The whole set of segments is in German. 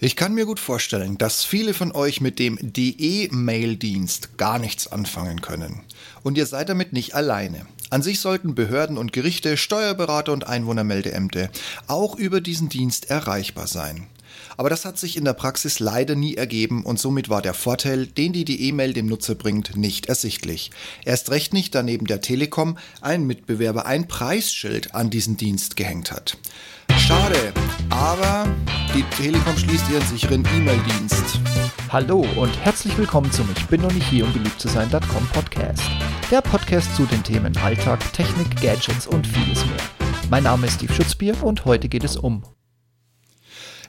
Ich kann mir gut vorstellen, dass viele von euch mit dem DE-Mail-Dienst gar nichts anfangen können. Und ihr seid damit nicht alleine. An sich sollten Behörden und Gerichte, Steuerberater und Einwohnermeldeämter auch über diesen Dienst erreichbar sein. Aber das hat sich in der Praxis leider nie ergeben und somit war der Vorteil, den die die E-Mail dem Nutzer bringt, nicht ersichtlich. Erst recht nicht, da neben der Telekom ein Mitbewerber ein Preisschild an diesen Dienst gehängt hat. Schade, aber die Telekom schließt ihren sicheren E-Mail-Dienst. Hallo und herzlich willkommen zum Ich bin noch nicht hier, um beliebt zu sein.com Podcast. Der Podcast zu den Themen Alltag, Technik, Gadgets und vieles mehr. Mein Name ist Steve Schutzbier und heute geht es um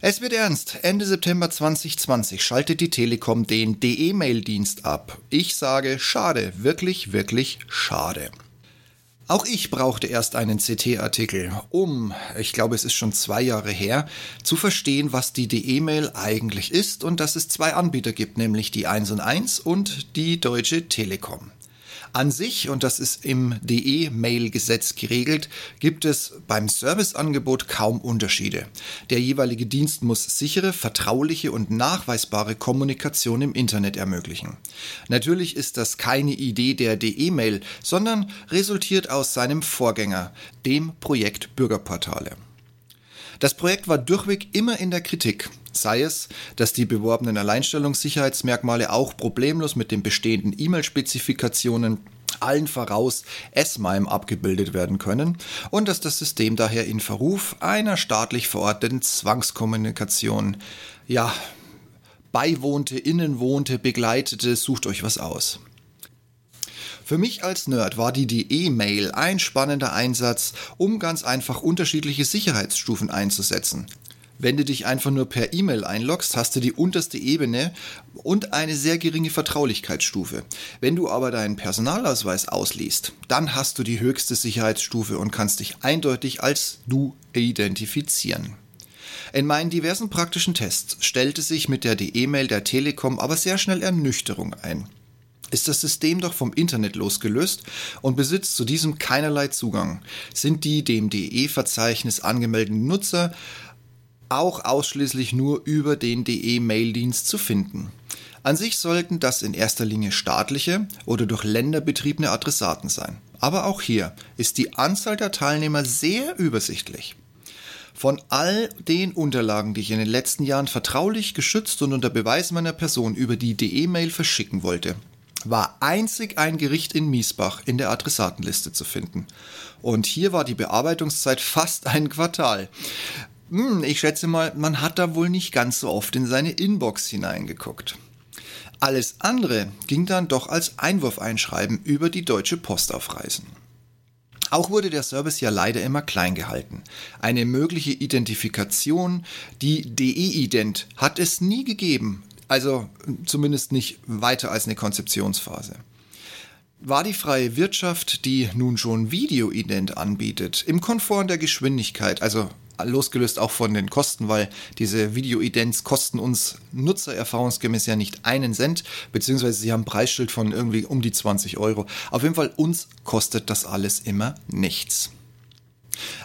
es wird ernst. Ende September 2020 schaltet die Telekom den DE-Mail-Dienst ab. Ich sage schade, wirklich, wirklich schade. Auch ich brauchte erst einen CT-Artikel, um, ich glaube es ist schon zwei Jahre her, zu verstehen, was die DE-Mail eigentlich ist und dass es zwei Anbieter gibt, nämlich die 1 und 1 und die Deutsche Telekom. An sich, und das ist im DE-Mail-Gesetz geregelt, gibt es beim Serviceangebot kaum Unterschiede. Der jeweilige Dienst muss sichere, vertrauliche und nachweisbare Kommunikation im Internet ermöglichen. Natürlich ist das keine Idee der DE-Mail, sondern resultiert aus seinem Vorgänger, dem Projekt Bürgerportale. Das Projekt war durchweg immer in der Kritik, sei es, dass die beworbenen Alleinstellungssicherheitsmerkmale auch problemlos mit den bestehenden E-Mail-Spezifikationen allen voraus S-MIME abgebildet werden können und dass das System daher in Verruf einer staatlich verordneten Zwangskommunikation, ja, beiwohnte, innenwohnte, begleitete, sucht euch was aus. Für mich als Nerd war die DE-Mail ein spannender Einsatz, um ganz einfach unterschiedliche Sicherheitsstufen einzusetzen. Wenn du dich einfach nur per E-Mail einloggst, hast du die unterste Ebene und eine sehr geringe Vertraulichkeitsstufe. Wenn du aber deinen Personalausweis ausliest, dann hast du die höchste Sicherheitsstufe und kannst dich eindeutig als du identifizieren. In meinen diversen praktischen Tests stellte sich mit der DE-Mail der Telekom aber sehr schnell Ernüchterung ein ist das System doch vom Internet losgelöst und besitzt zu diesem keinerlei Zugang, sind die dem DE-Verzeichnis angemeldeten Nutzer auch ausschließlich nur über den DE-Mail-Dienst zu finden. An sich sollten das in erster Linie staatliche oder durch Länder betriebene Adressaten sein. Aber auch hier ist die Anzahl der Teilnehmer sehr übersichtlich. Von all den Unterlagen, die ich in den letzten Jahren vertraulich, geschützt und unter Beweis meiner Person über die DE-Mail verschicken wollte, war einzig ein Gericht in Miesbach in der Adressatenliste zu finden. Und hier war die Bearbeitungszeit fast ein Quartal. Hm, ich schätze mal, man hat da wohl nicht ganz so oft in seine Inbox hineingeguckt. Alles andere ging dann doch als Einwurfeinschreiben über die Deutsche Post auf Reisen. Auch wurde der Service ja leider immer klein gehalten. Eine mögliche Identifikation, die DE-Ident, hat es nie gegeben, also zumindest nicht weiter als eine Konzeptionsphase. War die freie Wirtschaft, die nun schon Videoident anbietet, im Komfort der Geschwindigkeit, also losgelöst auch von den Kosten, weil diese Videoidents kosten uns Nutzer erfahrungsgemäß ja nicht einen Cent, beziehungsweise sie haben ein Preisschild von irgendwie um die 20 Euro. Auf jeden Fall uns kostet das alles immer nichts.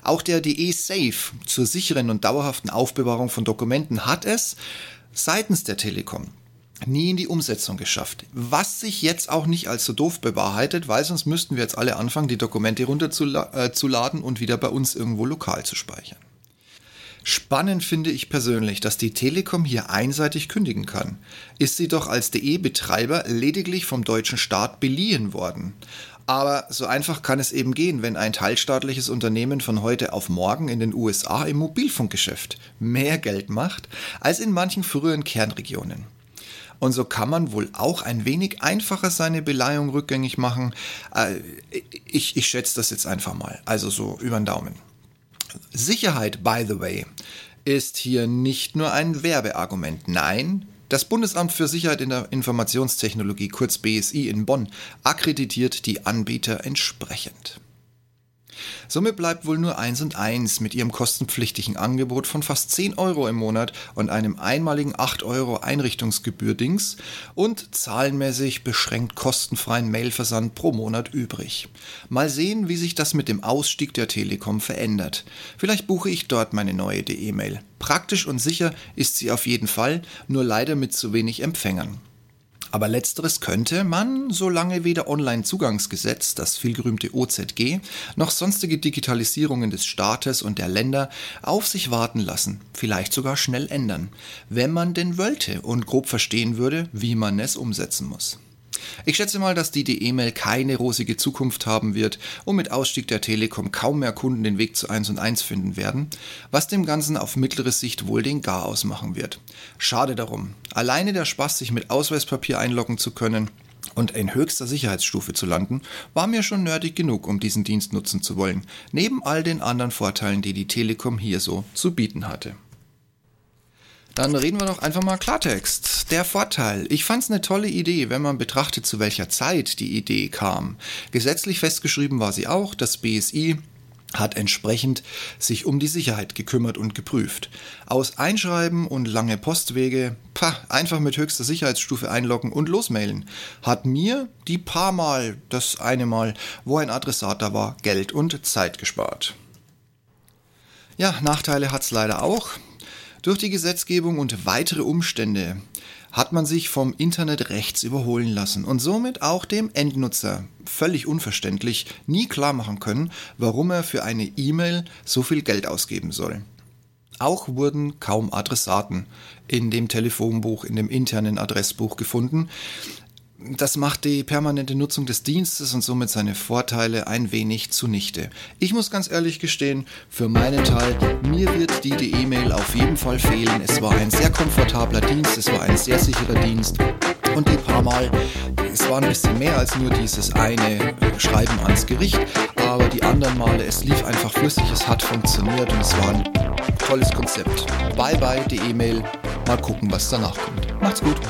Auch der DE Safe zur sicheren und dauerhaften Aufbewahrung von Dokumenten hat es, seitens der Telekom nie in die Umsetzung geschafft. Was sich jetzt auch nicht als so doof bewahrheitet, weil sonst müssten wir jetzt alle anfangen, die Dokumente runterzuladen äh, und wieder bei uns irgendwo lokal zu speichern. Spannend finde ich persönlich, dass die Telekom hier einseitig kündigen kann. Ist sie doch als DE-Betreiber lediglich vom deutschen Staat beliehen worden. Aber so einfach kann es eben gehen, wenn ein teilstaatliches Unternehmen von heute auf morgen in den USA im Mobilfunkgeschäft mehr Geld macht als in manchen früheren Kernregionen. Und so kann man wohl auch ein wenig einfacher seine Beleihung rückgängig machen. Äh, ich, ich schätze das jetzt einfach mal. Also so über den Daumen. Sicherheit, by the way, ist hier nicht nur ein Werbeargument. Nein, das Bundesamt für Sicherheit in der Informationstechnologie, kurz BSI in Bonn, akkreditiert die Anbieter entsprechend. Somit bleibt wohl nur eins und eins mit ihrem kostenpflichtigen Angebot von fast 10 Euro im Monat und einem einmaligen 8 Euro Einrichtungsgebühr-Dings und zahlenmäßig beschränkt kostenfreien Mailversand pro Monat übrig. Mal sehen, wie sich das mit dem Ausstieg der Telekom verändert. Vielleicht buche ich dort meine neue DE-Mail. Praktisch und sicher ist sie auf jeden Fall, nur leider mit zu wenig Empfängern. Aber letzteres könnte man, solange weder Online-Zugangsgesetz, das vielgerühmte OZG, noch sonstige Digitalisierungen des Staates und der Länder auf sich warten lassen, vielleicht sogar schnell ändern, wenn man denn wollte und grob verstehen würde, wie man es umsetzen muss. Ich schätze mal, dass die E-Mail keine rosige Zukunft haben wird und mit Ausstieg der Telekom kaum mehr Kunden den Weg zu 1 und 1 finden werden, was dem Ganzen auf mittlere Sicht wohl den Gar ausmachen wird. Schade darum. Alleine der Spaß, sich mit Ausweispapier einloggen zu können, und in höchster Sicherheitsstufe zu landen, war mir schon nerdig genug, um diesen Dienst nutzen zu wollen, neben all den anderen Vorteilen, die die Telekom hier so zu bieten hatte. Dann reden wir doch einfach mal Klartext. Der Vorteil. Ich fand es eine tolle Idee, wenn man betrachtet, zu welcher Zeit die Idee kam. Gesetzlich festgeschrieben war sie auch. Das BSI hat entsprechend sich um die Sicherheit gekümmert und geprüft. Aus Einschreiben und lange Postwege, pah, einfach mit höchster Sicherheitsstufe einloggen und losmailen, hat mir die paar Mal, das eine Mal, wo ein Adressat da war, Geld und Zeit gespart. Ja, Nachteile hat's leider auch. Durch die Gesetzgebung und weitere Umstände hat man sich vom Internet rechts überholen lassen und somit auch dem Endnutzer völlig unverständlich nie klar machen können, warum er für eine E-Mail so viel Geld ausgeben soll. Auch wurden kaum Adressaten in dem Telefonbuch, in dem internen Adressbuch gefunden, das macht die permanente Nutzung des Dienstes und somit seine Vorteile ein wenig zunichte. Ich muss ganz ehrlich gestehen, für meinen Teil, mir wird die E-Mail auf jeden Fall fehlen. Es war ein sehr komfortabler Dienst, es war ein sehr sicherer Dienst und die paar Mal, es war ein bisschen mehr als nur dieses eine Schreiben ans Gericht, aber die anderen Male, es lief einfach flüssig, es hat funktioniert und es war ein tolles Konzept. Bye bye, die E-Mail. Mal gucken, was danach kommt. Macht's gut.